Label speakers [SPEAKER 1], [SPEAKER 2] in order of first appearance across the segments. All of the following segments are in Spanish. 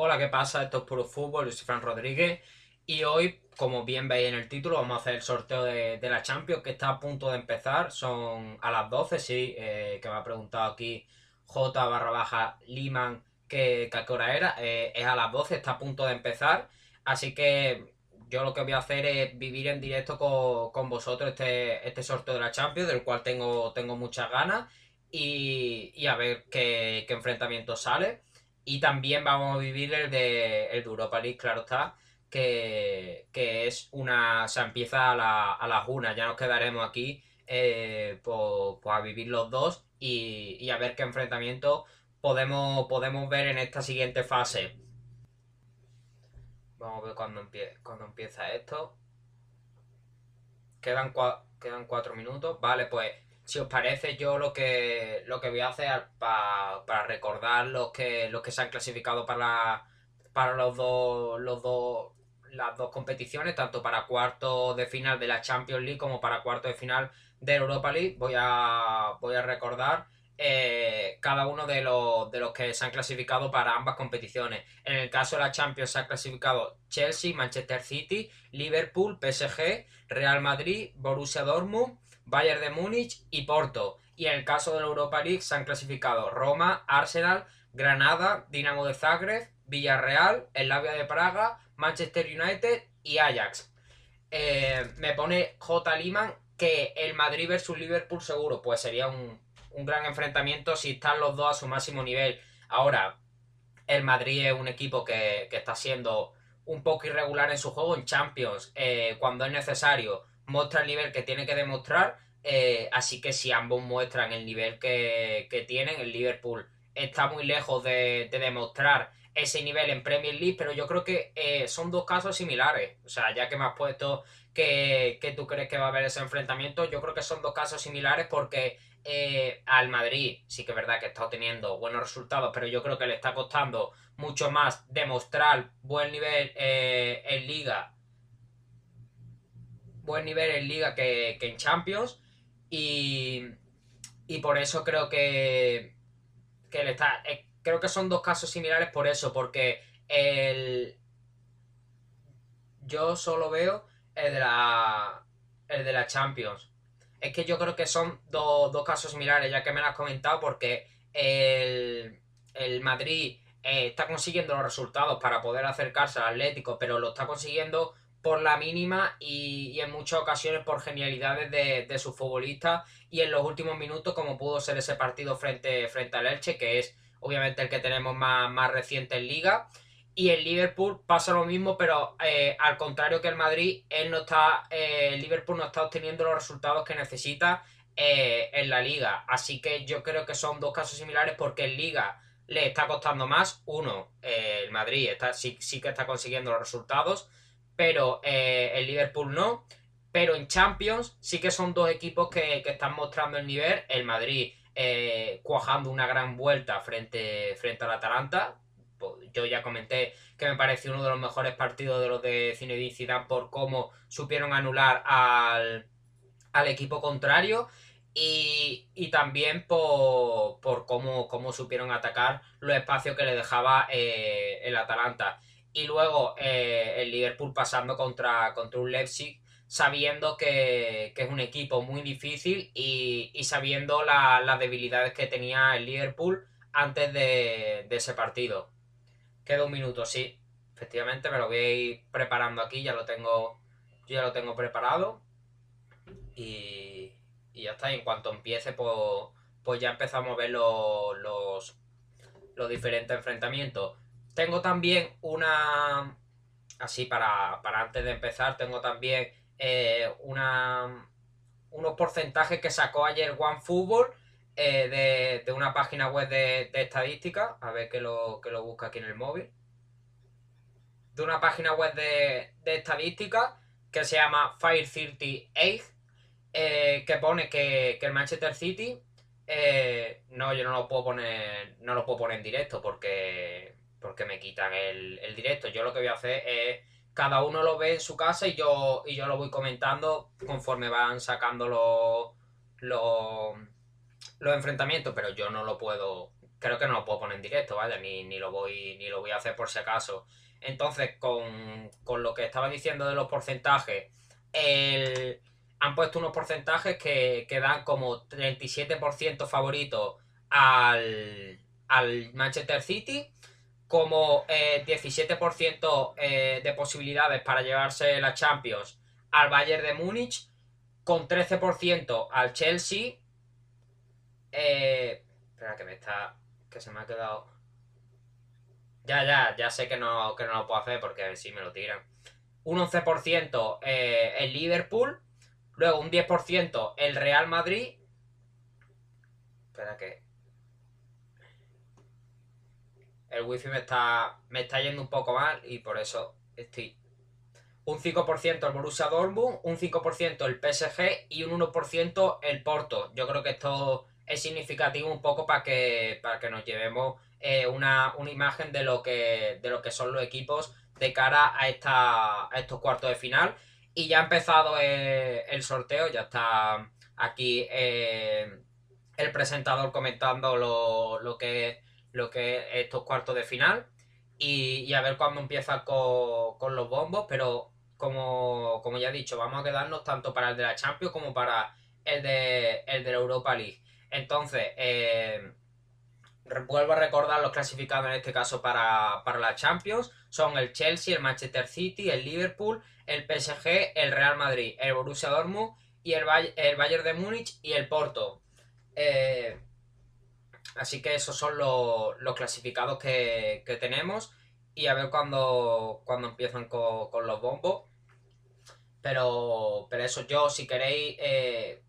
[SPEAKER 1] Hola, ¿qué pasa? Esto es Puro Fútbol, yo soy Fran Rodríguez y hoy, como bien veis en el título, vamos a hacer el sorteo de, la Champions que está a punto de empezar, son a las 12, sí, eh, que me ha preguntado aquí J barra baja Liman que, a qué hora era, eh, es a las 12, está a punto de empezar, así que yo lo que voy a hacer es vivir en directo con, vosotros este, este sorteo de la Champions, del cual tengo, tengo muchas ganas y, a ver qué, qué enfrentamiento sale. Y también vamos a vivir el de, el de Europa League, claro está, que, es una. O sea, empieza a, la, a las una. Ya nos quedaremos aquí eh, pues, pues, a vivir los dos y, a ver qué enfrentamiento podemos, podemos ver en esta siguiente fase. Vamos a ver cuando, cuando empieza esto. Quedan, quedan cuatro minutos. Vale, pues si os parece, yo lo que, lo que voy a hacer para recordar los que, los que se han clasificado para, para los dos, los dos, las dos competiciones, tanto para cuarto de final de la Champions League como para cuarto de final de la Europa League, voy a, voy a recordar eh, cada uno de los, de los que se han clasificado para ambas competiciones. En el caso de la Champions se ha clasificado Chelsea, Manchester City, Liverpool, PSG, Real Madrid, Borussia Dortmund, Bayern de Múnich y Porto. Y en el caso de la Europa League se han clasificado Roma, Arsenal, Granada, Dinamo de Zagreb, Villarreal, el Lavia de Praga, Manchester United y Ajax. Eh, me pone J. Liman que el Madrid versus Liverpool seguro, pues sería un, gran enfrentamiento si están los dos a su máximo nivel. Ahora, el Madrid es un equipo que, está siendo un poco irregular en su juego en Champions, eh, cuando es necesario muestra el nivel que tiene que demostrar. Eh, así que si ambos muestran el nivel que, tienen, el Liverpool está muy lejos de, demostrar ese nivel en Premier League, pero yo creo que eh, son dos casos similares. O sea, ya que me has puesto que, tú crees que va a haber ese enfrentamiento, yo creo que son dos casos similares porque eh, al Madrid sí que es verdad que está obteniendo buenos resultados, pero yo creo que le está costando mucho más demostrar buen nivel en liga buen nivel en liga que, en Champions y, y, por eso creo que, que está, eh, creo que son dos casos similares por eso, porque el, yo solo veo el de la, el de la Champions. Es que yo creo que son dos, casos similares, ya que me lo has comentado, porque el, el Madrid eh, está consiguiendo los resultados para poder acercarse al Atlético, pero lo está consiguiendo por la mínima y, en muchas ocasiones por genialidades de, de sus futbolistas y en los últimos minutos como pudo ser ese partido frente, frente al Elche que es obviamente el que tenemos más, más reciente en liga. Y el Liverpool pasa lo mismo pero eh, al contrario que el Madrid él no está eh, Liverpool no está obteniendo los resultados que necesita eh, en la liga. Así que yo creo que son dos casos similares porque en liga le está costando más. Uno el Madrid está, sí, sí que está consiguiendo los resultados pero eh, el Liverpool no. Pero en Champions sí que son dos equipos que, están mostrando el nivel. El Madrid eh, cuajando una gran vuelta frente, frente al Atalanta. Pues, yo ya comenté que me pareció uno de los mejores partidos de los de Zinedine Zidane por cómo supieron anular al, equipo contrario. Y, también por, cómo, cómo, supieron atacar los espacios que le dejaba eh, el Atalanta y luego eh, el Liverpool pasando contra, contra un Leipzig sabiendo que, es un equipo muy difícil y, sabiendo las debilidades que tenía el Liverpool antes de, ese partido. Queda un minuto, sí. Efectivamente, me lo voy a ir preparando aquí, ya lo tengo, ya lo tengo preparado. Y, ya está, y en cuanto empiece, pues, pues ya empezamos a ver los, los, los diferentes enfrentamientos. Tengo también una. Así para, antes de empezar, tengo también eh, una, unos porcentajes que sacó ayer OneFootball eh, de, una página web de, estadística. A ver que lo, que lo busca aquí en el móvil. De una página web de, estadística que se llama Fire 38, eh, que pone que, que, el Manchester City. no, yo no lo puedo poner. No lo puedo poner en directo porque porque me quitan el, directo. Yo lo que voy a hacer es, cada uno lo ve en su casa y yo, y yo lo voy comentando conforme van sacando los, los, enfrentamientos, pero yo no lo puedo, creo que no lo puedo poner en directo, vaya, ni, ni, lo, voy, ni lo voy a hacer por si acaso. Entonces, con, lo que estaba diciendo de los porcentajes, han puesto unos porcentajes que, que dan como 37% favorito al, al Manchester City, como 17% eh, eh, de posibilidades para llevarse la Champions al Bayern de Múnich, con 13% al Chelsea. Eh, espera que me está. que se me ha quedado. Ya, ya, ya sé que no, que no lo puedo hacer porque si me lo tiran. Un 11% el Liverpool. Luego un 10% el Real Madrid. Espera que el wifi me está, me está yendo un poco mal y por eso estoy. Un 5% el Borussia Dortmund, un 5% el PSG y un 1% el Porto. Yo creo que esto es significativo un poco para que, para que nos llevemos eh, una, imagen de lo, que, de lo que son los equipos de cara a, esta, a estos cuartos de final. Y ya ha empezado eh, el sorteo, ya está aquí eh, el presentador comentando lo, lo que lo que es estos cuartos de final y, a ver cuándo empieza con, los bombos, pero como, ya he dicho, vamos a quedarnos tanto para el de la Champions como para el de, el de la Europa League. Entonces, eh, vuelvo a recordar los clasificados en este caso para, la Champions. Son el Chelsea, el Manchester City, el Liverpool, el PSG, el Real Madrid, el Borussia Dortmund y el, el Bayern de Múnich y el Porto. Eh, Así que esos son los, clasificados que, tenemos. Y a ver cuándo, cuando empiezan con, los bombos. Pero, pero eso, yo si queréis, eh,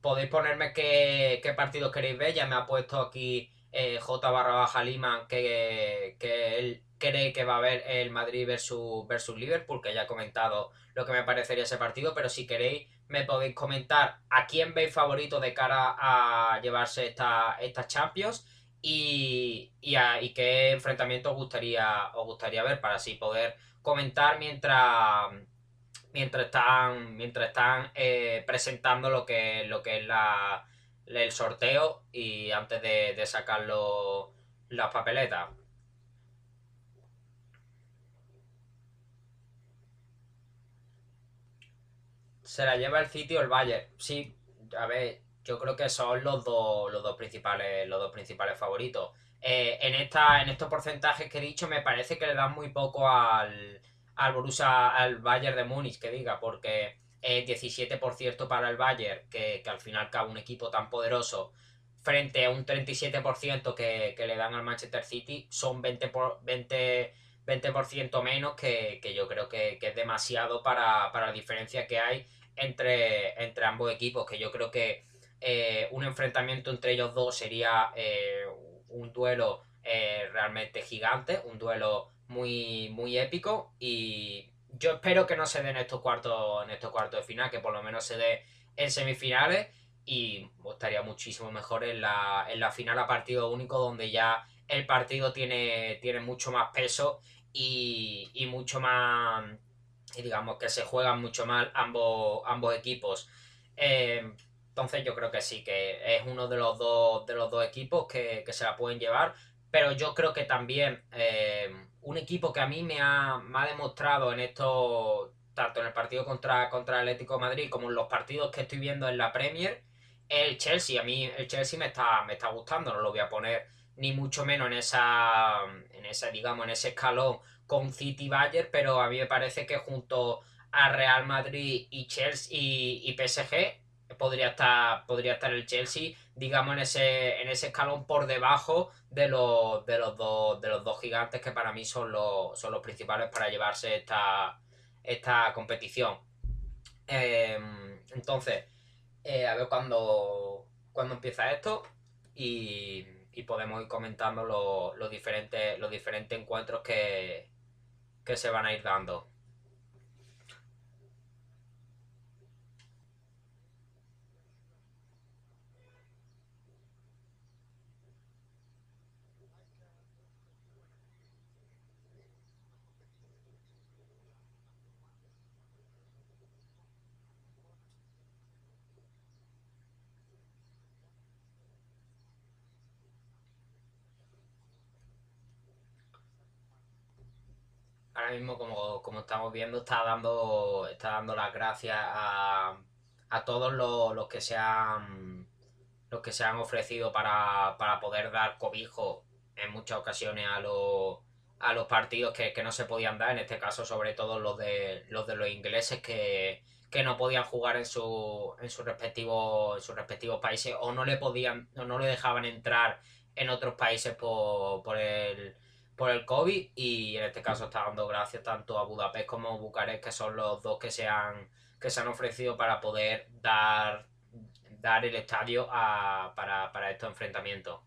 [SPEAKER 1] podéis ponerme qué, partidos queréis ver. Ya me ha puesto aquí eh, J barra baja Lima que, que él cree que va a haber el Madrid versus, versus Liverpool, que ya he comentado lo que me parecería ese partido, pero si queréis me podéis comentar a quién veis favorito de cara a llevarse esta, estas Champions y, y, qué enfrentamiento os gustaría, os gustaría ver para así poder comentar mientras mientras están mientras están eh, presentando lo que lo que es la, el sorteo y antes de, de sacar las papeletas se la lleva el City o el Bayern. Sí, a ver, yo creo que son los dos, los dos principales, los dos principales favoritos. Eh, en esta, en estos porcentajes que he dicho, me parece que le dan muy poco al, al Borussia, al Bayern de Múnich, que diga, porque eh, 17% para el Bayern, que, al final cabe un equipo tan poderoso, frente a un 37% que, que le dan al Manchester City, son 20 por 20 20% menos que, yo creo que, es demasiado para, la diferencia que hay entre, entre ambos equipos, que yo creo que eh, un enfrentamiento entre ellos dos sería eh, un duelo eh, realmente gigante, un duelo muy, muy épico. Y yo espero que no se dé en estos cuartos, en estos cuartos de final, que por lo menos se dé en semifinales. Y estaría muchísimo mejor en la, en la final a partido único donde ya el partido tiene, tiene mucho más peso y, mucho más, digamos que se juegan mucho más ambos, ambos equipos. Eh, entonces yo creo que sí, que es uno de los dos, de los dos equipos que, se la pueden llevar, pero yo creo que también eh, un equipo que a mí me ha, demostrado en esto, tanto en el partido contra, contra Atlético de Madrid como en los partidos que estoy viendo en la Premier, el Chelsea. A mí el Chelsea me está, me está gustando, no lo voy a poner ni mucho menos en esa, en esa, digamos, en ese escalón con City Bayern, pero a mí me parece que junto a Real Madrid y Chelsea y, PSG podría estar, podría estar el Chelsea, digamos, en ese, en ese escalón por debajo de los, de los dos, de los dos gigantes que para mí son los, son los principales para llevarse esta, esta competición. Em, entonces, eh, a ver cuándo, cuándo empieza esto y y podemos ir comentando los, diferentes, los diferentes encuentros que, que se van a ir dando. Mismo, como, como estamos viendo, está dando, está dando las gracias a, a todos los, los que se han los que se han ofrecido para, para poder dar cobijo en muchas ocasiones a los a los partidos que, que, no se podían dar, en este caso sobre todo los de los de los ingleses que, que no podían jugar en su en sus respectivos en sus respectivos países o no le podían o no le dejaban entrar en otros países por, por el por el COVID y en este caso está dando gracias tanto a Budapest como a Bucarest que son los dos que se han que se han ofrecido para poder dar dar el estadio a, para, para estos enfrentamientos.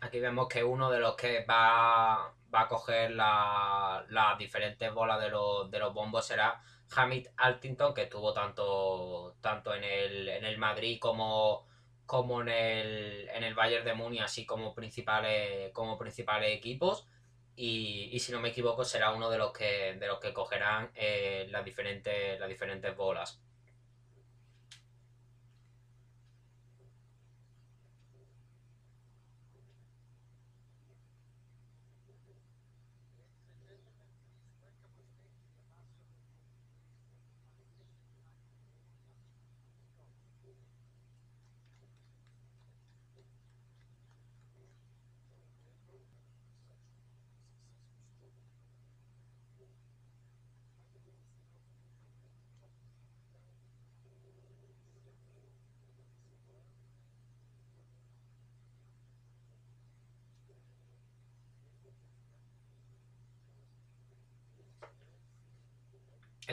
[SPEAKER 1] Aquí vemos que uno de los que va, va a coger las la diferentes bolas de los, de los bombos será Hamid Altington, que estuvo tanto, tanto en, el, en el Madrid como, como en el, en el Bayern de Muni, así como principales, como principales equipos. Y, y, si no me equivoco será uno de los que, de los que cogerán eh, las, diferentes, las diferentes bolas.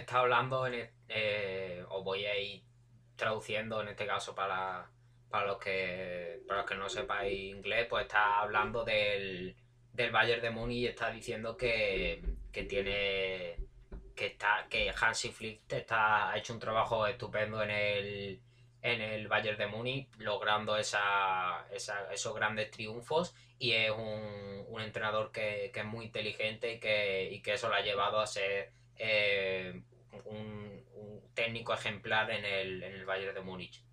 [SPEAKER 1] Está hablando, en, eh, os voy a ir traduciendo en este caso para, para, los, que, para los que no sepáis inglés, pues está hablando del, del Bayern de Múnich y está diciendo que, que tiene que está que Hansi Flick está, ha hecho un trabajo estupendo en el en el Bayern de Múnich logrando esa, esos grandes triunfos y es un, un entrenador que, que, es muy inteligente y que, y que eso lo ha llevado a ser eh, un, un, técnico ejemplar en el, en el Bayern de Múnich.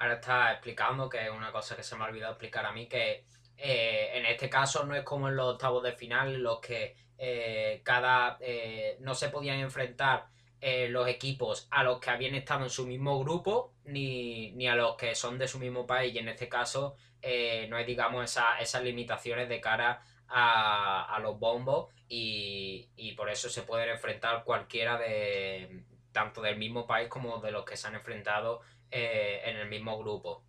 [SPEAKER 1] Ahora está explicando, que es una cosa que se me ha olvidado explicar a mí, que eh, en este caso no es como en los octavos de final, en los que eh, cada eh, no se podían enfrentar los equipos a los que habían estado en su mismo grupo, ni, ni, a los que son de su mismo país, y en este caso no hay, digamos, esa, esas limitaciones de cara a, a los bombos, y, y por eso se pueden enfrentar cualquiera de tanto del mismo país como de los que se han enfrentado eh, en el mismo grupo.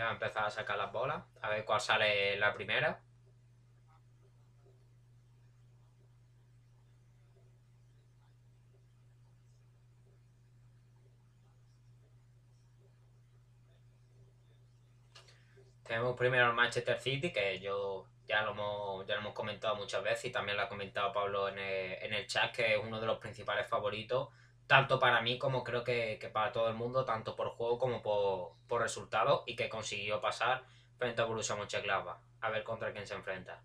[SPEAKER 1] Ya empezar a sacar las bolas. A ver cuál sale la primera. Tenemos primero el Manchester City, que yo ya lo hemos, ya lo hemos comentado muchas veces y también lo ha comentado Pablo en el, chat, que es uno de los principales favoritos, tanto para mí como creo que, para todo el mundo, tanto por juego como por, por resultados, y que consiguió pasar frente a Borussia Mönchengladbach. A ver contra quién se enfrenta.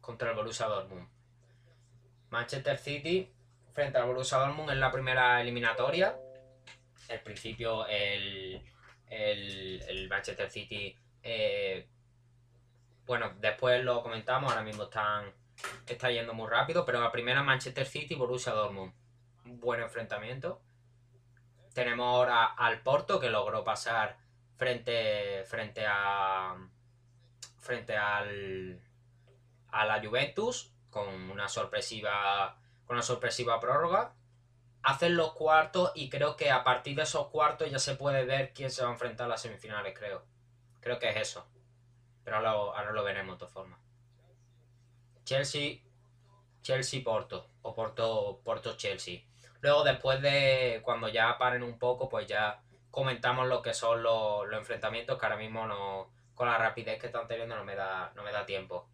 [SPEAKER 1] Contra el Borussia Dortmund. Manchester City frente al Borussia Dortmund en la primera eliminatoria. El principio, el, el, Manchester City. Eh, bueno, después lo comentamos, ahora mismo están está yendo muy rápido, pero la primera Manchester City, Borussia Dortmund. Un buen enfrentamiento. Tenemos ahora al Porto que logró pasar frente frente a frente al a la Juventus con una sorpresiva con una sorpresiva prórroga hacen los cuartos y creo que a partir de esos cuartos ya se puede ver quién se va a enfrentar a las semifinales, creo. Creo que es eso. Pero ahora lo, veremos de todas formas. Chelsea, Chelsea Porto o Porto, Porto Chelsea. Luego después de cuando ya paren un poco, pues ya comentamos lo que son los, los enfrentamientos que ahora mismo no con la rapidez que están teniendo no me da no me da tiempo.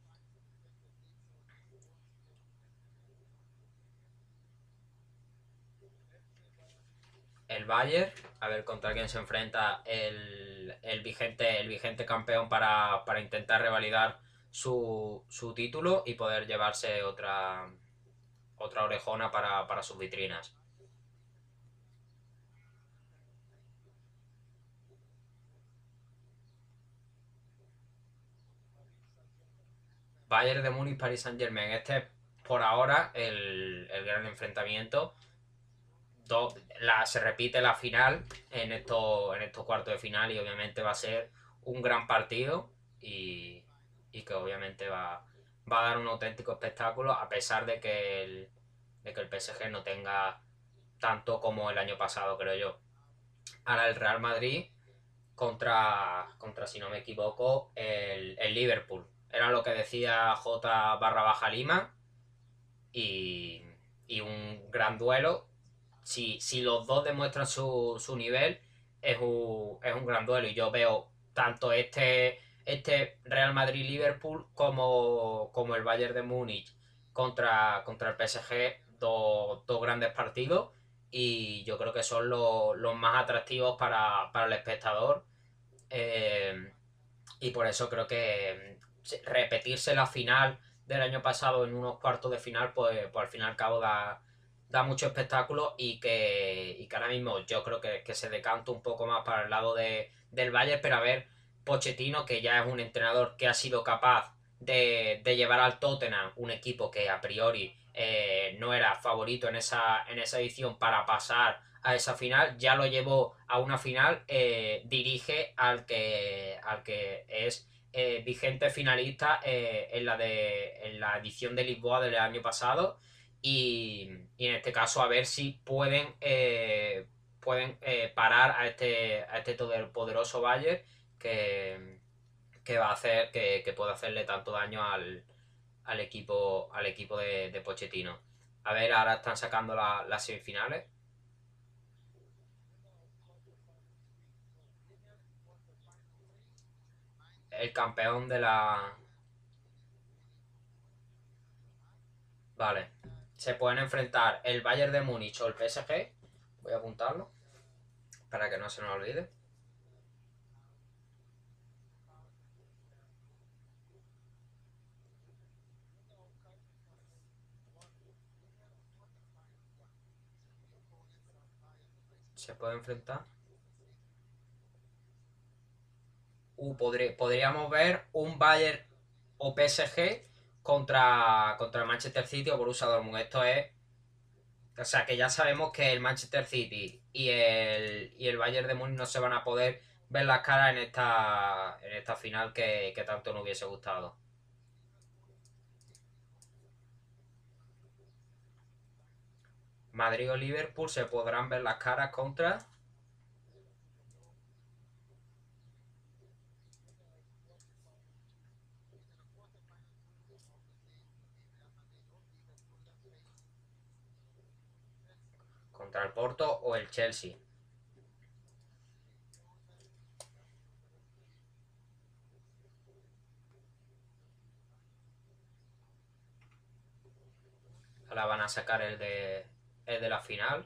[SPEAKER 1] el Bayern, a ver contra quién se enfrenta el, vigente, el vigente campeón para, intentar revalidar su, título y poder llevarse otra, otra orejona para, sus vitrinas. Bayern de Múnich, Paris Saint Germain. Este por ahora el, el gran enfrentamiento la, se repite la final en estos, en estos cuartos de final y obviamente va a ser un gran partido y, que obviamente va, va a dar un auténtico espectáculo a pesar de que el, de que el PSG no tenga tanto como el año pasado, creo yo. Ahora el Real Madrid contra, contra si no me equivoco, el, el Liverpool. Era lo que decía J barra baja Lima y, y un gran duelo si, si los dos demuestran su, su nivel, es un, es un gran duelo. Y yo veo tanto este, este Real Madrid-Liverpool como, como el Bayern de Múnich contra, contra el PSG, dos, grandes partidos. Y yo creo que son los, más atractivos para, el espectador. Eh, y por eso creo que repetirse la final del año pasado en unos cuartos de final, pues, pues al fin y al cabo da, da mucho espectáculo y que, y que ahora mismo yo creo que, se decanta un poco más para el lado de, del Bayern, pero a ver, Pochettino, que ya es un entrenador que ha sido capaz de, llevar al Tottenham, un equipo que a priori eh, no era favorito en esa, edición para pasar a esa final, ya lo llevó a una final, eh, dirige al que, al que es eh, vigente finalista en, la de, en la edición de Lisboa del año pasado. Y, en este caso a ver si pueden, pueden parar a este, a este poderoso Bayern que, va a hacer que, puede hacerle tanto daño al, equipo al equipo de, de, Pochettino. A ver, ahora están sacando las semifinales. El campeón de la... Vale se pueden enfrentar el Bayern de Múnich o el PSG. Voy a apuntarlo para que no se nos olvide. Se puede enfrentar. Uh, podríamos ver un Bayern o PSG contra, contra el Manchester City o Borussia Dortmund. Esto es. O sea, que ya sabemos que el Manchester City y el, y el Bayern de Múnich no se van a poder ver las caras en esta, en esta final que, que tanto nos hubiese gustado. Madrid o Liverpool se podrán ver las caras contra. Contra el Porto o el Chelsea. Ahora van a sacar el de de la final.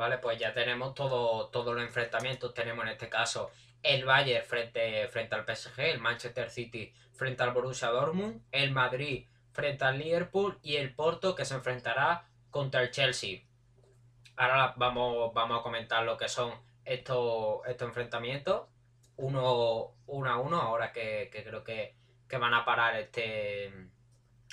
[SPEAKER 1] Vale, pues ya tenemos todo, todos los enfrentamientos. Tenemos en este caso el Bayern frente, frente al PSG, el Manchester City frente al Borussia Dortmund, el Madrid frente al Liverpool y el Porto que se enfrentará contra el Chelsea. Ahora vamos, vamos a comentar lo que son estos, estos enfrentamientos. Uno, a uno, ahora que, creo que, van a parar este.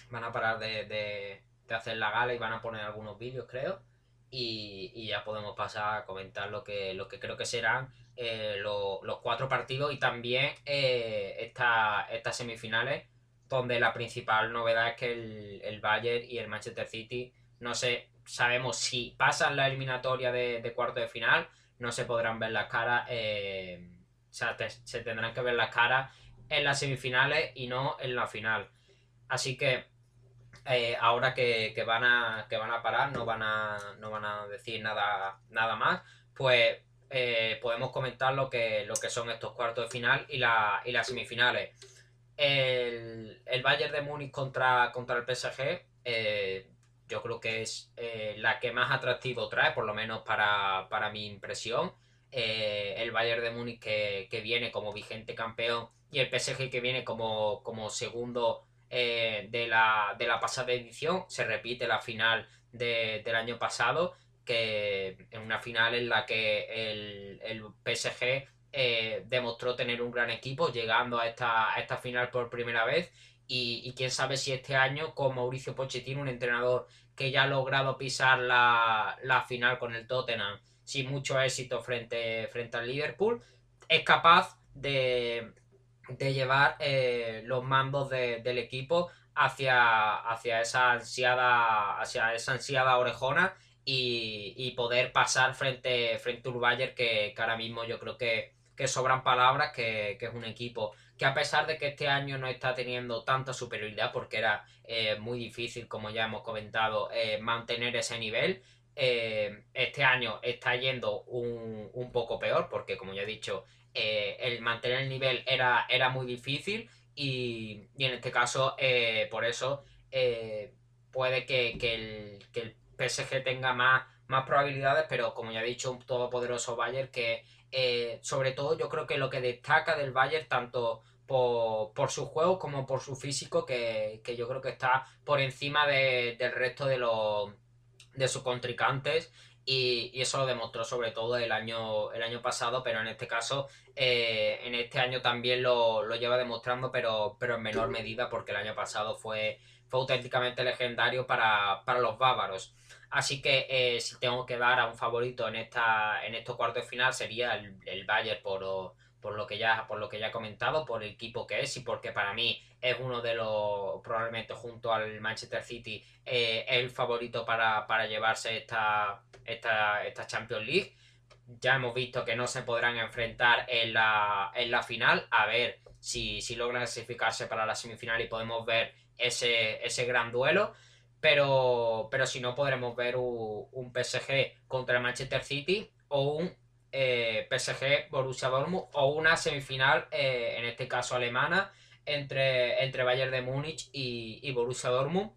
[SPEAKER 1] Van a parar de hacer la gala y van a poner algunos vídeos, creo y, ya podemos pasar a comentar lo que, lo que creo que serán eh, los cuatro partidos y también eh, estas semifinales donde la principal novedad es que el, el, Bayern y el Manchester City no sé, sabemos si pasan la eliminatoria de, cuarto de final, no se podrán ver las caras, eh, o sea, se tendrán que ver las caras en las semifinales y no en la final. Así que eh, ahora que, van a, que van a parar, no van a, no van a decir nada, nada más, pues eh, podemos comentar lo que, lo que son estos cuartos de final y, la, y las semifinales. El, el, Bayern de Múnich contra, contra el PSG, eh, yo creo que es la que más atractivo trae, por lo menos para, mi impresión. el Bayern de Múnich que, que, viene como vigente campeón y el PSG que viene como, como segundo eh, de, la, de, la, pasada edición. Se repite la final del año pasado, que en una final en la que el, el PSG eh, demostró tener un gran equipo, llegando a esta, a esta final por primera vez. Y, quién sabe si este año, con Mauricio Pochettino, un entrenador que ya ha logrado pisar la, la final con el Tottenham sin mucho éxito frente, frente al Liverpool, es capaz de, de llevar eh, los mandos del equipo hacia, hacia, esa ansiada, hacia esa ansiada orejona y, poder pasar frente, frente a un Bayern que, ahora mismo yo creo que, sobran palabras, que, es un equipo que a pesar de que este año no está teniendo tanta superioridad porque era eh, muy difícil, como ya hemos comentado, eh, mantener ese nivel, este año está yendo un, un, poco peor porque, como ya he dicho, eh, el mantener el nivel era, era muy difícil y, en este caso, eh, por eso, eh, puede que, el, que, el, PSG tenga más, más probabilidades, pero como ya he dicho, un todopoderoso Bayern que, sobre todo, yo creo que lo que destaca del Bayern, tanto por, su juego como por su físico, que, yo creo que está por encima del resto de, los, de sus contrincantes y, eso lo demostró sobre todo el año, el año pasado, pero en este caso, eh, en este año también lo, lleva demostrando, pero, pero en menor medida, porque el año pasado fue, fue auténticamente legendario para, los bávaros. Así que eh, si tengo que dar a un favorito en esta en estos cuartos de final sería el, el Bayern por, por lo que ya por lo que ya he comentado por el equipo que es y porque para mí es uno de los probablemente junto al Manchester City eh, el favorito para, para llevarse esta, esta, esta, Champions League. Ya hemos visto que no se podrán enfrentar en la, en la final. A ver si, si logran clasificarse para la semifinal y podemos ver ese, ese gran duelo. Pero, pero si no podremos ver un, un PSG contra el Manchester City o un eh, PSG Borussia Dortmund o una semifinal, eh, en este caso alemana, entre, entre Bayern de Múnich y, Borussia Dortmund,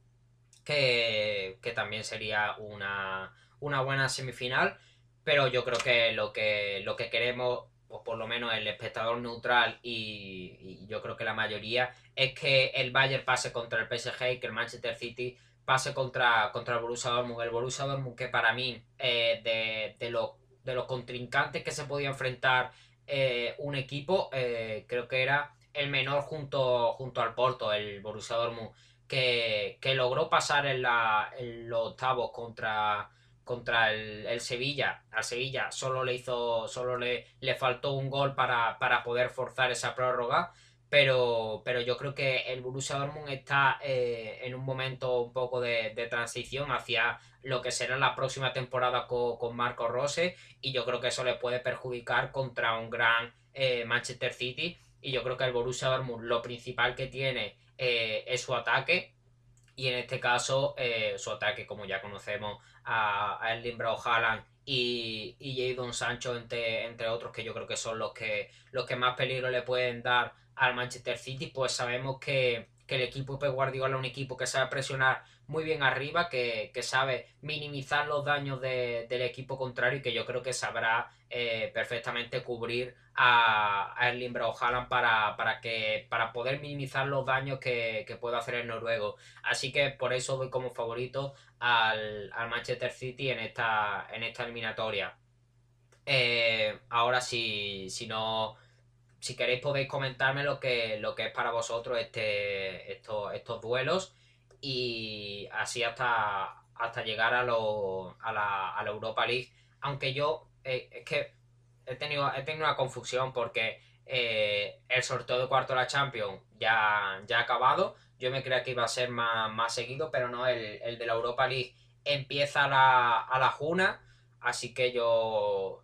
[SPEAKER 1] que, también sería una, buena semifinal, pero yo creo que lo que, lo que queremos, o por lo menos el espectador neutral y, yo creo que la mayoría, es que el Bayern pase contra el PSG y que el Manchester City pase contra, contra el Borussia Dortmund. El Borussia Dortmund que para mí eh, de, de, los, de los contrincantes que se podía enfrentar eh, un equipo, eh, creo que era el menor junto, junto al Porto, el Borussia Dortmund, que, que logró pasar en, la, en los octavos contra, contra el, Sevilla. Al Sevilla solo le hizo, solo le, le faltó un gol para, para poder forzar esa prórroga pero, pero yo creo que el Borussia Dortmund está eh, en un momento un poco de, transición hacia lo que será la próxima temporada con, Marco Rose y yo creo que eso le puede perjudicar contra un gran eh, Manchester City y yo creo que el Borussia Dortmund lo principal que tiene eh, es su ataque y en este caso su ataque como ya conocemos a, a Erling Haaland y, y Jadon Sancho entre, entre otros que yo creo que son los que, los que más peligro le pueden dar al Manchester City, pues sabemos que, el equipo de Guardiola es un equipo que sabe presionar muy bien arriba, que, sabe minimizar los daños del equipo contrario y que yo creo que sabrá eh, perfectamente cubrir a, a Erling Braut para, para, que, para poder minimizar los daños que, que pueda hacer el noruego. Así que por eso voy como favorito al, Manchester City en esta, en esta eliminatoria. Eh, ahora si, si no si queréis podéis comentarme lo que, lo que es para vosotros este, estos, estos duelos y así hasta, hasta llegar a, lo, a, la, a la Europa League. Aunque yo eh, es que he tenido, he tenido una confusión porque eh, el sorteo de cuarto de la Champions ya, ya ha acabado. Yo me creía que iba a ser más, más seguido, pero no, el, el, de la Europa League empieza a la, a la así que yo,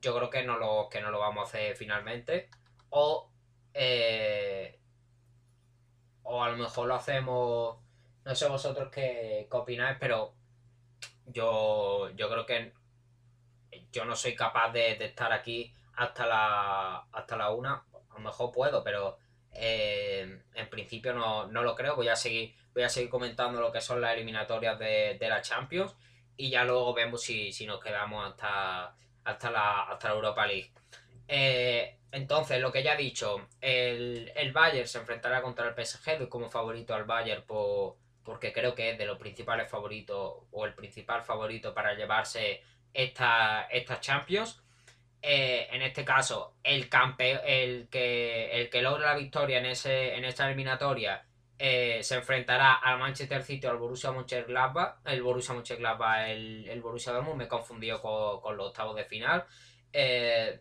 [SPEAKER 1] yo creo que no, lo, que no lo vamos a hacer finalmente. O, eh, o a lo mejor lo hacemos, no sé vosotros qué, opináis, pero yo, yo creo que yo no soy capaz de, estar aquí hasta la, hasta la una. A lo mejor puedo, pero eh, en principio no, lo creo. Voy a seguir, voy a seguir comentando lo que son las eliminatorias de, la Champions y ya luego vemos si, nos quedamos hasta, hasta, la, hasta la Europa League. Eh, entonces, lo que ya he dicho, el, el Bayern se enfrentará contra el PSG, doy como favorito al Bayern por, porque creo que es de los principales favoritos o el principal favorito para llevarse esta, estas Champions. Eh, en este caso, el campeón, el que, el que logra la victoria en, ese, en esta eliminatoria eh, se enfrentará al Manchester City o al Borussia Mönchengladbach. El Borussia Mönchengladbach, el, el Borussia Dortmund me confundió con, con los octavos de final. Eh,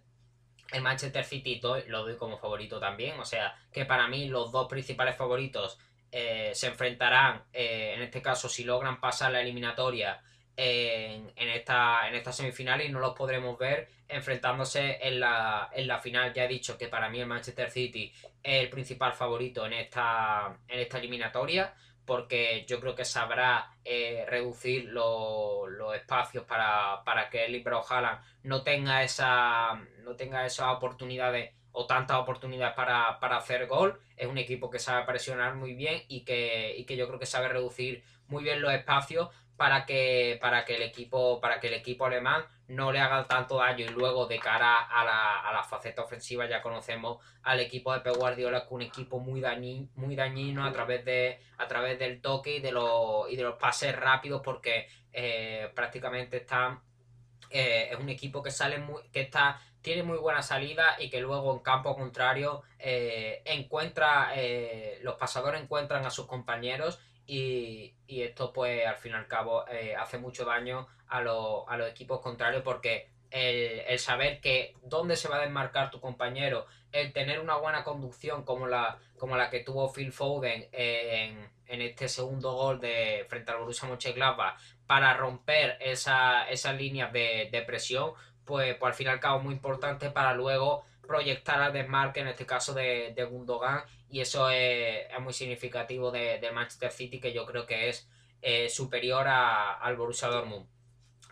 [SPEAKER 1] el Manchester City lo doy como favorito también. O sea, que para mí los dos principales favoritos eh, se enfrentarán, eh, en este caso, si logran pasar la eliminatoria en, esta, en esta semifinal y no los podremos ver enfrentándose en la, en la final. Ya he dicho que para mí el Manchester City es el principal favorito en esta, en esta eliminatoria porque yo creo que sabrá eh, reducir los espacios para, para que el Haaland no tenga esa no tenga esas oportunidades o tantas oportunidades para, hacer gol. Es un equipo que sabe presionar muy bien y que, y que yo creo que sabe reducir muy bien los espacios para que, para que el equipo, para que el equipo alemán no le haga tanto daño y luego de cara a la, a la faceta ofensiva ya conocemos al equipo de Pep Guardiola que es un equipo muy dañino, muy dañino a través de a través del toque y de los y de los pases rápidos porque eh, prácticamente está eh, es un equipo que sale muy, que está tiene muy buena salida y que luego en campo contrario eh, encuentra los pasadores encuentran a sus compañeros y, esto pues al fin y al cabo eh, hace mucho daño a, los equipos contrarios porque el, saber que dónde se va a desmarcar tu compañero, el tener una buena conducción como la, como la que tuvo Phil Foden en, este segundo gol de frente al Borussia Mönchengladbach para romper esa, esas líneas de, presión, pues, pues, al fin y al cabo muy importante para luego proyectar al desmarque, en este caso de, de Gundogan, y eso es, muy significativo de, Manchester City, que yo creo que es eh, superior al Borussia Dortmund.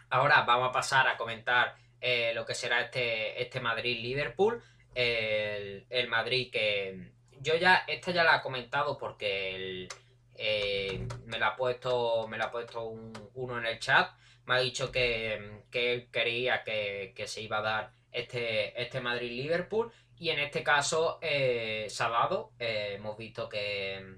[SPEAKER 1] Ahora vamos a pasar a comentar eh, lo que será este, este Madrid-Liverpool. El, Madrid que yo ya, esta ya la he comentado porque eh, me la ha puesto, me la ha puesto uno en el chat. Ha dicho que, él quería que, que se iba a dar este, este Madrid-Liverpool. Y en este caso, eh, eh, hemos visto que,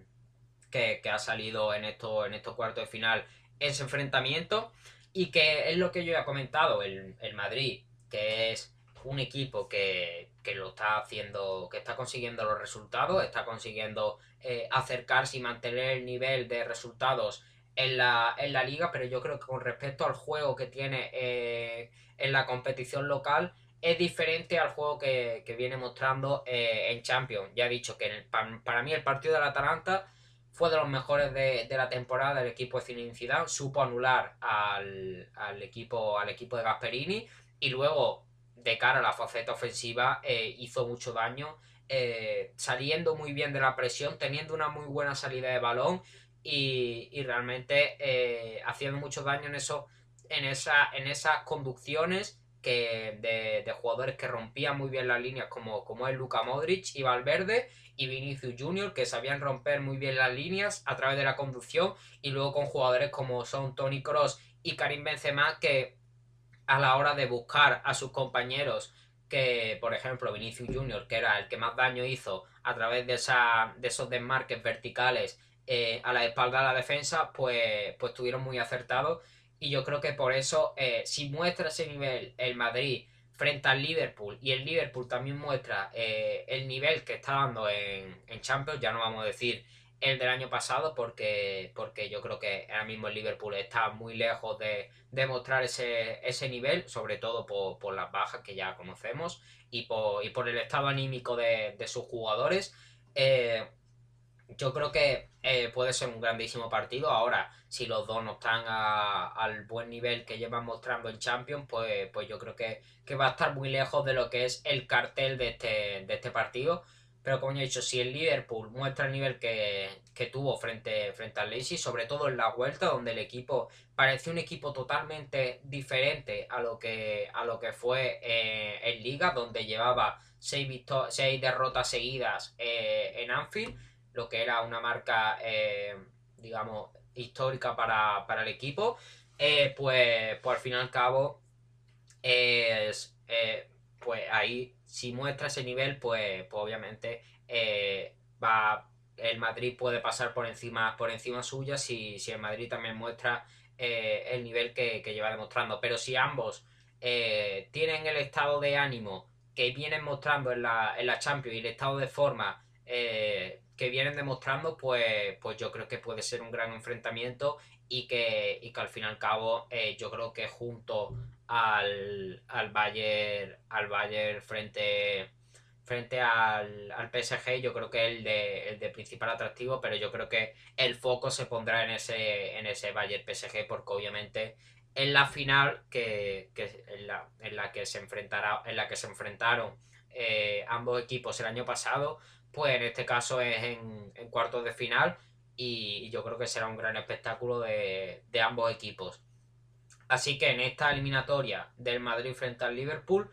[SPEAKER 1] que, ha salido en estos, en estos cuartos de final ese enfrentamiento y que es lo que yo he comentado, el, el Madrid, que es un equipo que, lo está haciendo, que está consiguiendo los resultados, está consiguiendo eh, acercarse y mantener el nivel de resultados en la, en la liga, pero yo creo que con respecto al juego que tiene eh, en la competición local, es diferente al juego que, viene mostrando eh, en Champions. Ya he dicho que para, mí el partido del Atalanta fue de los mejores de, la temporada del equipo de Zinedine supo anular al, equipo, al equipo de Gasperini y luego de cara a la faceta ofensiva eh, hizo mucho daño, saliendo muy bien de la presión, teniendo una muy buena salida de balón y, realmente eh, haciendo mucho daño en, eso, en, esa, en esas conducciones que de, jugadores que rompían muy bien las líneas como, como es Luka Modric y Valverde y Vinicius Junior que sabían romper muy bien las líneas a través de la conducción y luego con jugadores como son Tony Cross y Karim Benzema que a la hora de buscar a sus compañeros que, por ejemplo, Vinicius Junior, que era el que más daño hizo a través de, esa, de esos desmarques verticales eh, a la espalda de la defensa, pues, pues estuvieron muy acertados. Y yo creo que por eso, eh, si muestra ese nivel el Madrid frente al Liverpool y el Liverpool también muestra eh, el nivel que está dando en, en Champions, ya no vamos a decir el del año pasado porque, porque yo creo que ahora mismo el Liverpool está muy lejos de, demostrar ese, ese nivel, sobre todo por, las bajas que ya conocemos y por, y por el estado anímico de, sus jugadores. Yo creo que eh, puede ser un grandísimo partido. Ahora, si los dos no están al buen nivel que llevan mostrando en Champions, pues, pues yo creo que, que, va a estar muy lejos de lo que es el cartel de este, de este partido. Pero como ya he dicho, si el Liverpool muestra el nivel que, tuvo frente, frente al Leipzig, sobre todo en la vuelta, donde el equipo parecía un equipo totalmente diferente a lo que, a lo que fue eh, en Liga, donde llevaba seis, seis derrotas seguidas eh, en Anfield, lo que era una marca, eh, digamos, histórica para, el equipo, pues, pues al fin y al cabo, es, pues ahí si muestra ese nivel, pues, pues obviamente eh, va, el Madrid puede pasar por encima, por encima suya si, si el Madrid también muestra eh, el nivel que, lleva demostrando. Pero si ambos eh, tienen el estado de ánimo que vienen mostrando en la, en la Champions y el estado de forma que vienen demostrando, pues, pues yo creo que puede ser un gran enfrentamiento y que, y que al fin y al cabo yo creo que junto al, al Bayern, al Bayern frente, frente al, al PSG, yo creo que es el de, el de principal atractivo, pero yo creo que el foco se pondrá en ese, en ese Bayern PSG, porque obviamente en la final que, que en, la, en, la, que se enfrentará, en la que se enfrentaron eh, ambos equipos el año pasado, pues en este caso es en, cuartos de final y, yo creo que será un gran espectáculo de, de ambos equipos. Así que en esta eliminatoria del Madrid frente al Liverpool,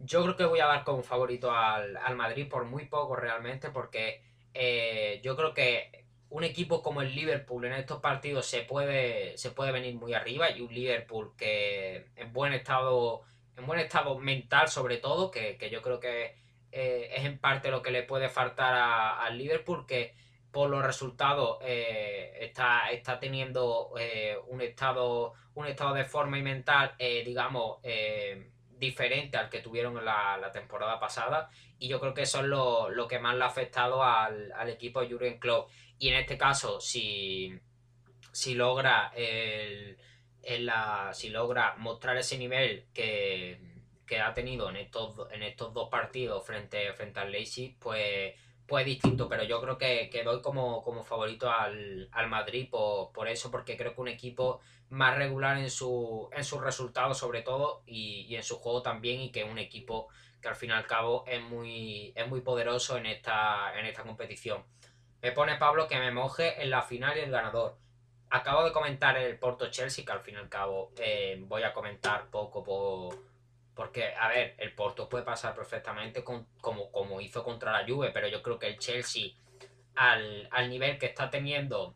[SPEAKER 1] yo creo que voy a dar como favorito al, Madrid por muy poco realmente, porque eh, yo creo que un equipo como el Liverpool en estos partidos se puede, se puede venir muy arriba y un Liverpool que en buen estado, en buen estado mental sobre todo, que, yo creo que eh, es en parte lo que le puede faltar al Liverpool, que por los resultados eh, está, está teniendo un estado un estado de forma y mental, eh, digamos, eh, diferente al que tuvieron la, temporada pasada. Y yo creo que eso es lo, que más le ha afectado al, equipo de Jurgen Klopp. Y en este caso, si, si logra el, la, si logra mostrar ese nivel que, ha tenido en estos, en estos dos partidos frente, frente al Leipzig, pues pues distinto, pero yo creo que, que doy como, como favorito al, Madrid por, por, eso, porque creo que un equipo más regular en, su, en sus resultados sobre todo y, en su juego también y que un equipo que al fin y al cabo es muy, es muy poderoso en esta, en esta competición. Me pone Pablo que me moje en la final y el ganador. Acabo de comentar el Porto Chelsea, que al fin y al cabo eh, voy a comentar poco por porque, a ver, el Porto puede pasar perfectamente como, como hizo contra la Juve, pero yo creo que el Chelsea, al, nivel que está teniendo,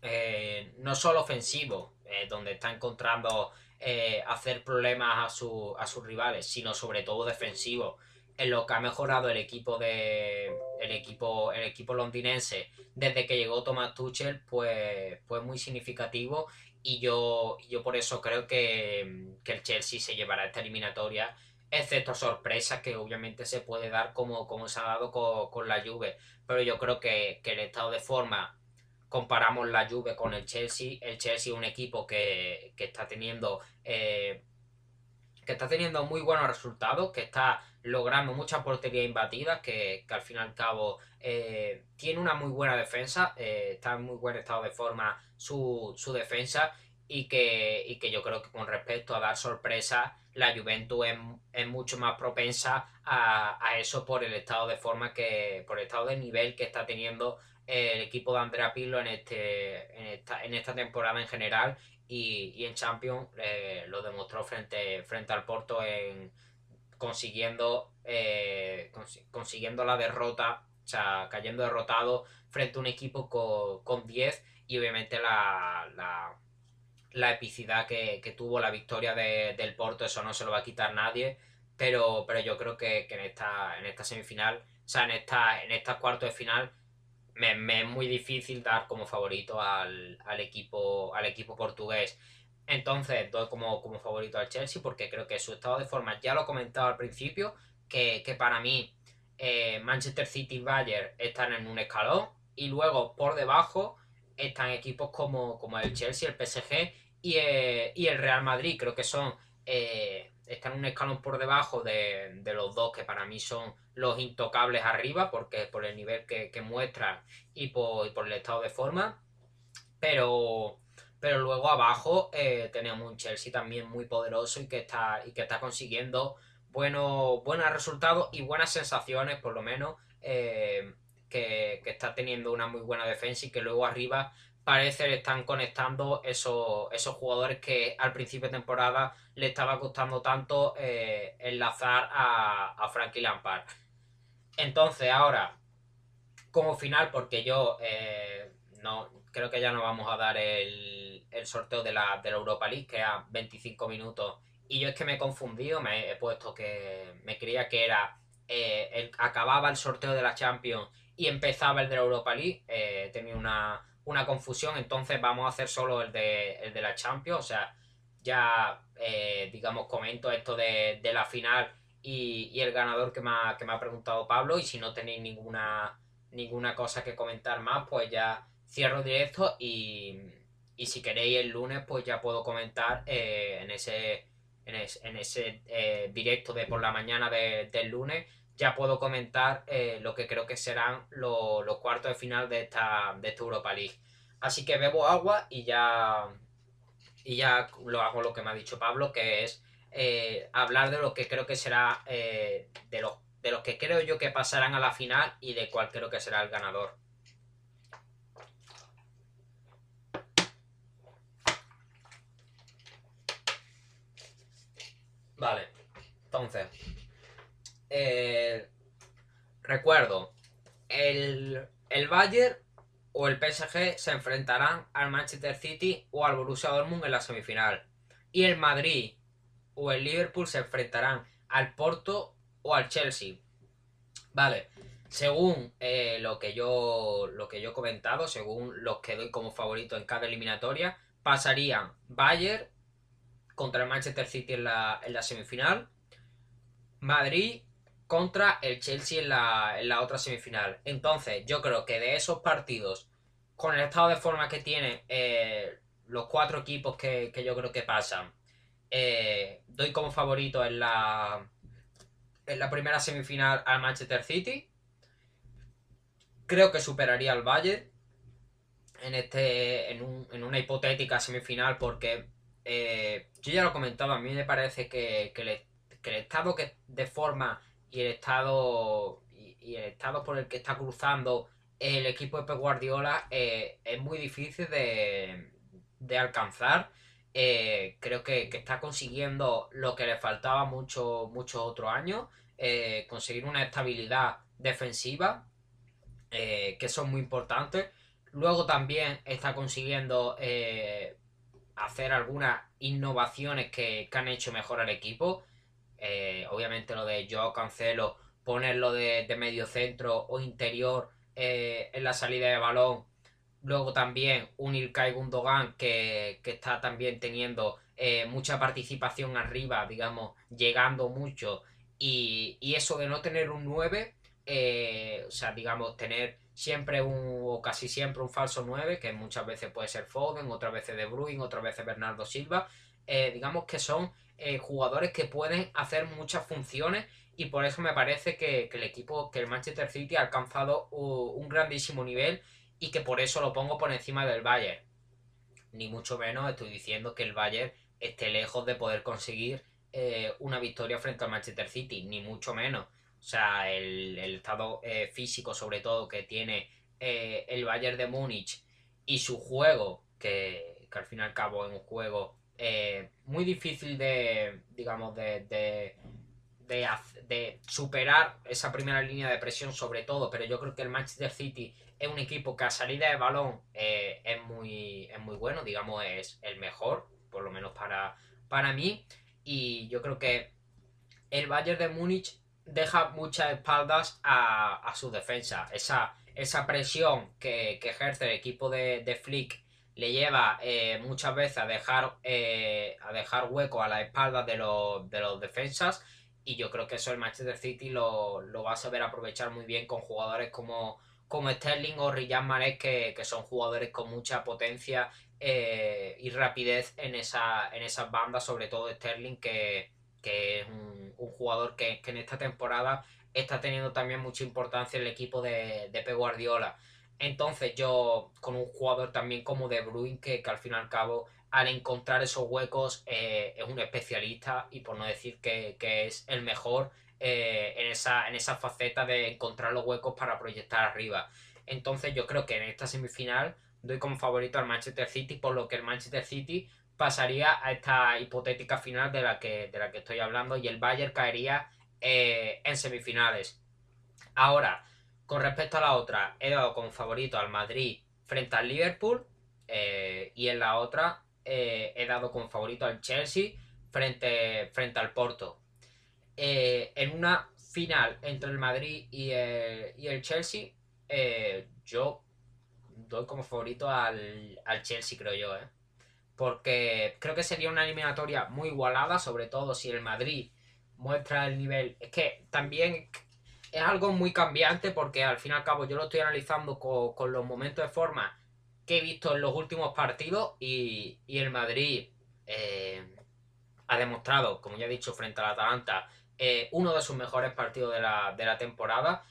[SPEAKER 1] eh, no solo ofensivo, eh, donde está encontrando eh, hacer problemas a, a sus rivales, sino sobre todo defensivo, en lo que ha mejorado el equipo de el equipo el equipo londinense desde que llegó Thomas Tuchel pues pues muy significativo y yo yo por eso creo que, el Chelsea se llevará esta eliminatoria excepto sorpresas que obviamente se puede dar como, como se ha dado con, la Juve. Pero yo creo que, el estado de forma comparamos la Juve con el Chelsea el Chelsea es un equipo que, está teniendo eh, que está teniendo muy buenos resultados, que está logrando muchas porterías imbatidas, que, al fin y al cabo eh, tiene una muy buena defensa, eh, está en muy buen estado de forma su, defensa y que, que yo creo que con respecto a dar sorpresa, la Juventus es, mucho más propensa a, eso por el estado de forma que, por el estado de nivel que está teniendo el equipo de Andrea Pirlo en, este, en, esta, en esta temporada en general y, en Champions eh, lo demostró frente, frente al Porto en consiguiendo, eh, consiguiendo la derrota, o sea, cayendo derrotado frente a un equipo con, 10 y obviamente la, la, epicidad que, tuvo la victoria del Porto, eso no se lo va a quitar nadie, pero, pero yo creo que, en, esta, en esta semifinal, o sea, en esta, en estas cuartos de final, me, es muy difícil dar como favorito al, equipo, al equipo portugués. Entonces doy como, como favorito al Chelsea porque creo que su estado de forma, ya lo he comentado al principio, que, para mí eh, Manchester City y Bayern están en un escalón y luego por debajo están equipos como, como el Chelsea, el PSG y, eh, y el Real Madrid. Creo que son eh, están un escalón por debajo de, los dos que para mí son los intocables arriba, porque por el nivel que, que muestran y por, el estado de forma. Pero, pero luego abajo eh, tenemos un Chelsea también muy poderoso y que está, y que está consiguiendo buenos, buenos resultados y buenas sensaciones, por lo menos. Eh, que, que, está teniendo una muy buena defensa y que luego arriba parece que están conectando esos, esos jugadores que al principio de temporada le estaba costando tanto eh, enlazar a, a Frankie Lampard. Entonces, ahora, como final, porque yo eh, no creo que ya no vamos a dar el, el sorteo de la, de la, Europa League, que a 25 minutos. Y yo es que me he confundido, me he puesto que me creía que era. Eh, el, acababa el sorteo de la Champions y empezaba el de la Europa League. tenía una, una confusión, entonces vamos a hacer solo el de, el de la Champions, o sea, ya, eh, digamos, comento esto de, la final y, el ganador que me, ha, que me ha preguntado Pablo, y si no tenéis ninguna, ninguna cosa que comentar más, pues ya cierro directo y, y si queréis el lunes, pues ya puedo comentar eh, en ese, en, ese eh, directo de por la mañana del lunes ya puedo comentar eh, lo que creo que serán los cuartos de final de esta, de Europa League. Así que bebo agua y ya, y ya lo hago lo que me ha dicho Pablo, que es eh, hablar de lo que creo que será, eh, de, los, de los que creo yo que pasarán a la final y de cuál creo que será el ganador. Vale, entonces, eh, recuerdo, el, el Bayern o el PSG se enfrentarán al Manchester City o al Borussia Dortmund en la semifinal. Y el Madrid o el Liverpool se enfrentarán al Porto o al Chelsea. Vale, según eh, lo, que yo, lo que yo he comentado, según los que doy como favorito en cada eliminatoria, pasarían Bayern contra el Manchester City en la, en la semifinal, Madrid contra el Chelsea en la, otra semifinal. Entonces, yo creo que de esos partidos, con el estado de forma que tienen eh, los cuatro equipos que, yo creo que pasan, eh, doy como favorito en la, en la primera semifinal al Manchester City. Creo que superaría al Bayern en, este, en, una hipotética semifinal porque eh, yo ya lo he comentado, a mí me parece que, que, el estado que de forma y el estado y, el estado por el que está cruzando el equipo de Pep Guardiola eh, es muy difícil de, alcanzar. Eh, creo que, está consiguiendo lo que le faltaba muchos mucho otros años, eh, conseguir una estabilidad defensiva, que son muy importantes. Luego también está consiguiendo hacer algunas innovaciones que, que, han hecho mejor al equipo. Obviamente lo de yo Cancelo, ponerlo de, medio centro o interior en la salida de balón Luego también un Ilkay Gundogan que, está también teniendo eh, mucha participación arriba, digamos, llegando mucho. Y, eso de no tener un 9, eh, o sea, digamos, tener siempre un, o casi siempre un falso 9, que muchas veces puede ser Foden, otras veces De Bruyne, otras veces Bernardo Silva, eh, digamos que son jugadores que pueden hacer muchas funciones y por eso me parece que, que el equipo, que el Manchester City ha alcanzado un grandísimo nivel y que por eso lo pongo por encima del Bayern. Ni mucho menos estoy diciendo que el Bayern esté lejos de poder conseguir eh, una victoria frente al Manchester City, ni mucho menos. O sea, el, estado eh, físico sobre todo que tiene eh, el Bayern de Múnich y su juego, que, al fin y al cabo es un juego muy difícil de, digamos, de, de, de, superar esa primera línea de presión sobre todo, pero yo creo que el Manchester City es un equipo que a salida de balón eh, es, muy, muy bueno, digamos, es el mejor, por lo menos para, para mí. Y yo creo que el Bayern de Múnich deja muchas espaldas a, su defensa. Esa, esa presión que, ejerce el equipo de, Flick le lleva eh, muchas veces a dejar, eh, a dejar hueco a la espalda de los, de los defensas. Y yo creo que eso el Manchester City lo, lo va a saber aprovechar muy bien con jugadores como como Sterling o Riyad Mahrez, que, son jugadores con mucha potencia eh, y rapidez en, esa, en esas bandas, sobre todo Sterling, que, es un, jugador que, en esta temporada está teniendo también mucha importancia en el equipo de, de Pep Guardiola. Entonces yo, con un jugador también como De Bruyne, que, al fin y al cabo, al encontrar esos huecos, eh, es un especialista y por no decir que, que es el mejor eh, en, esa, en esa faceta de encontrar los huecos para proyectar arriba. Entonces yo creo que en esta semifinal doy como favorito al Manchester City, por lo que el Manchester City pasaría a esta hipotética final de la que, de la que estoy hablando y el Bayern caería eh, en semifinales. Ahora, con respecto a la otra, he dado como favorito al Madrid frente al Liverpool eh, y en la otra he dado como favorito al Chelsea frente, frente al Porto. Eh, en una final entre el Madrid y el, Chelsea, eh, yo doy como favorito al, Chelsea, creo yo, ¿eh? Porque creo que sería una eliminatoria muy igualada, sobre todo si el Madrid muestra el nivel. Es que también es algo muy cambiante porque al fin y al cabo yo lo estoy analizando con, los momentos de forma que he visto en los últimos partidos y, el Madrid ha demostrado, como ya he dicho, frente al Atalanta, eh, uno de sus mejores partidos de la, temporada.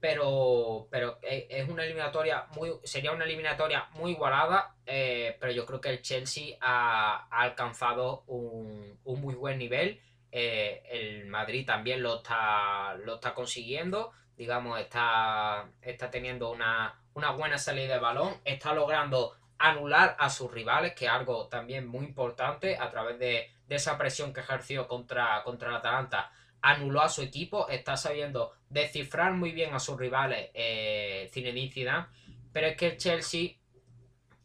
[SPEAKER 1] Pero, pero eh, es una eliminatoria muy. Sería una eliminatoria muy igualada. Eh, pero yo creo que el Chelsea ha, alcanzado un, muy buen nivel. El Madrid también lo está, lo está consiguiendo. Digamos, está, está teniendo una, una buena salida de balón. Está logrando anular a sus rivales, que es algo también muy importante a través de de esa presión que ejerció contra, contra el Atalanta, anuló a su equipo, está sabiendo descifrar muy bien a sus rivales eh, Zinedine pero es que el Chelsea,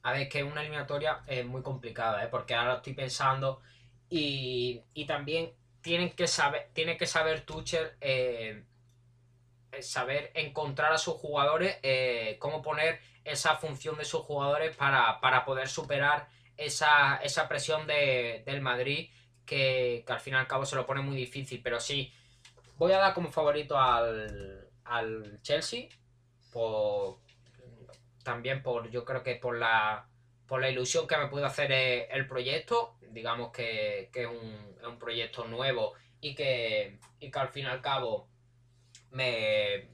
[SPEAKER 1] a ver, que es una eliminatoria eh, muy complicada, ¿eh? porque ahora estoy pensando y, también tienen que saber, tiene que saber Tuchel eh, saber encontrar a sus jugadores, cómo poner esa función de sus jugadores para, para poder superar esa, esa presión de, del Madrid que, al fin y al cabo se lo pone muy difícil. Pero sí, voy a dar como favorito al, al Chelsea. Por, también por, yo creo que por la, por la ilusión que me puede hacer el proyecto. Digamos que, que es, un, es, un, proyecto nuevo y que, y que al fin y al cabo me,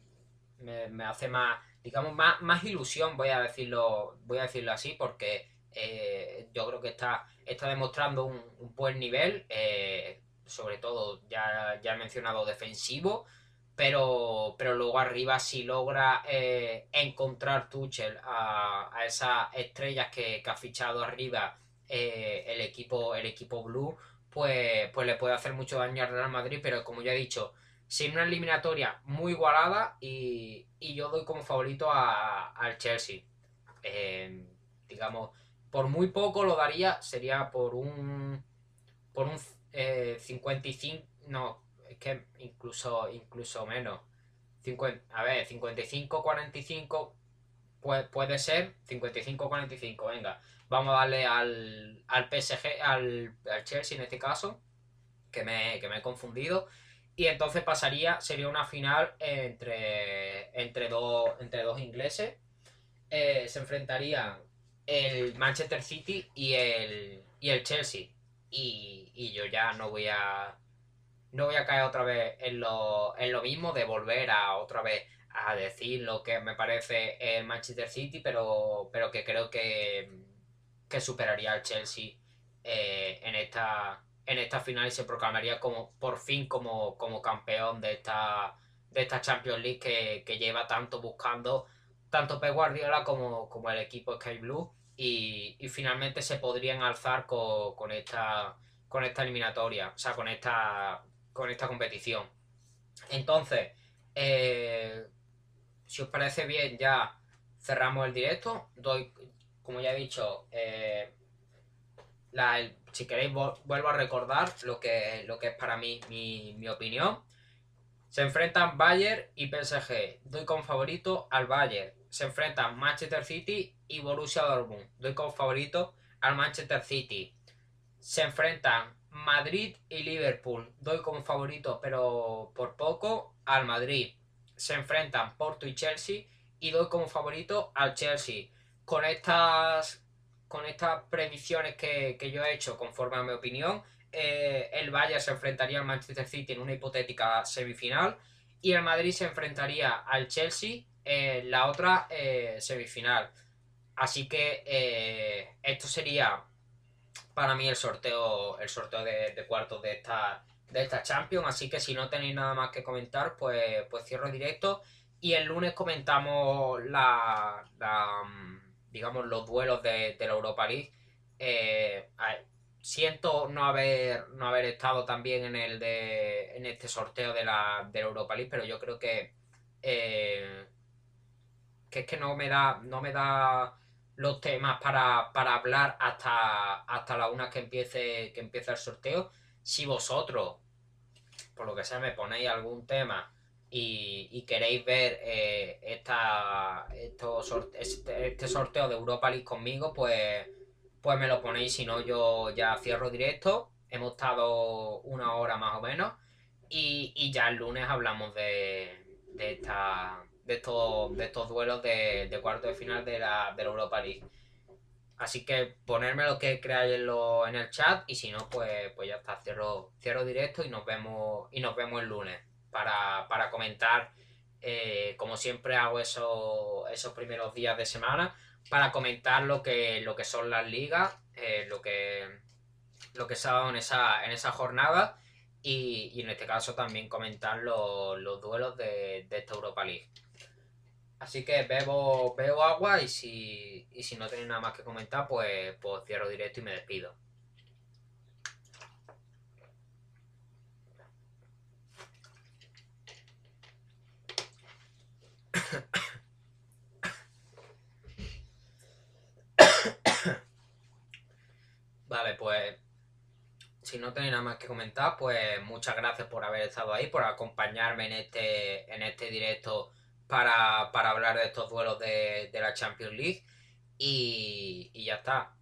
[SPEAKER 1] me, me hace más, digamos, más, más ilusión, voy a decirlo, voy a decirlo así, porque eh, yo creo que está, está demostrando un, buen nivel, eh, sobre todo ya, ya he mencionado defensivo, pero, pero luego arriba si logra eh, encontrar Tuchel a, esas estrellas que, ha fichado arriba el, equipo, el equipo blue, pues, pues le puede hacer mucho daño al Real Madrid, pero como ya he dicho, sin una eliminatoria muy igualada y, yo doy como favorito al Chelsea. digamos, por muy poco lo daría, sería por un por un 5-0 55, no, que incluso, incluso menos. 50, a ver, 55-45 puede, puede ser 55-45, venga. Vamos a darle al, al PSG, al, al Chelsea en este caso, que me, que me he confundido. Y entonces pasaría, sería una final entre, entre, dos, entre dos ingleses. Eh, se enfrentarían el Manchester City y el, y el Chelsea. Y, y, yo ya no voy a. No voy a caer otra vez en lo, en lo mismo de volver a otra vez a decir lo que me parece el Manchester City, pero, pero que creo que, que superaría al Chelsea eh, en esta en esta final y se proclamaría como por fin como, como campeón de esta, de esta Champions League que, lleva tanto buscando tanto Pep Guardiola como, como el equipo Sky Blue y, finalmente se podrían alzar con, esta con esta eliminatoria, o sea, con esta con esta competición. Entonces, eh, si os parece bien, ya cerramos el directo. Doy, como ya he dicho, eh, la, si queréis, vuelvo a recordar lo que, lo que es para mí mi, opinión. Se enfrentan Bayern y PSG. Doy como favorito al Bayern. Se enfrentan Manchester City y Borussia Dortmund. Doy como favorito al Manchester City. Se enfrentan Madrid y Liverpool. Doy como favorito, pero por poco, al Madrid. Se enfrentan Porto y Chelsea. Y doy como favorito al Chelsea. Con estas con estas predicciones que, yo he hecho, conforme a mi opinión, eh, el Bayern se enfrentaría al Manchester City en una hipotética semifinal y el Madrid se enfrentaría al Chelsea en la otra eh, semifinal. Así que eh, esto sería para mí el sorteo, el sorteo de, cuartos de esta, de esta Champions. Así que si no tenéis nada más que comentar, pues, pues cierro directo. Y el lunes comentamos la, la digamos, los duelos de, la Europa League. Eh, siento no haber, no haber estado también en el de, en este sorteo de la, Europa League, pero yo creo que eh, que es que no me da no me da los temas para, hablar hasta, hasta la una que empiece que empiece el sorteo. Si vosotros, por lo que sea, me ponéis algún tema y, queréis ver eh, esta, este, este, sorteo de Europa League conmigo, pues, pues me lo ponéis, si no yo ya cierro directo. Hemos estado una hora más o menos y, ya el lunes hablamos de, de, esta, de, estos, de estos duelos de, de cuarto de final de la, de la Europa League. Así que ponerme lo que creáis en, en el chat y si no, pues, pues ya está, cierro, cierro directo y nos vemos, y nos vemos el lunes para, comentar, eh, como siempre hago eso, esos primeros días de semana, para comentar lo que, lo que son las ligas, eh, lo, que, lo que se ha dado en esa, en esa jornada y, en este caso también comentar los, duelos de, esta Europa League. Así que bebo, bebo agua y si, y si no tenéis nada más que comentar, pues, pues cierro directo y me despido. Vale, pues si no tenéis nada más que comentar, pues muchas gracias por haber estado ahí, por acompañarme en este, en este directo para, hablar de estos duelos de, la Champions League. Y, ya está.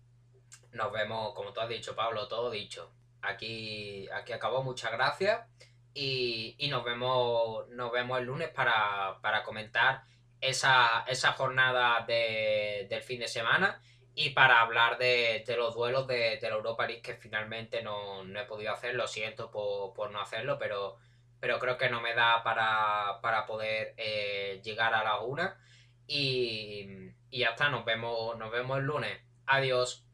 [SPEAKER 1] Nos vemos, como tú has dicho, Pablo, todo dicho. Aquí, aquí acabó, muchas gracias. Y, nos vemos nos vemos el lunes para, comentar esa, esa jornada del fin de semana y para hablar de, los duelos de, la Europa League que finalmente no, he podido hacer, lo siento por, no hacerlo, pero, pero creo que no me da para, poder eh, llegar a la una. Y, y ya está, nos vemos, nos vemos el lunes. Adiós.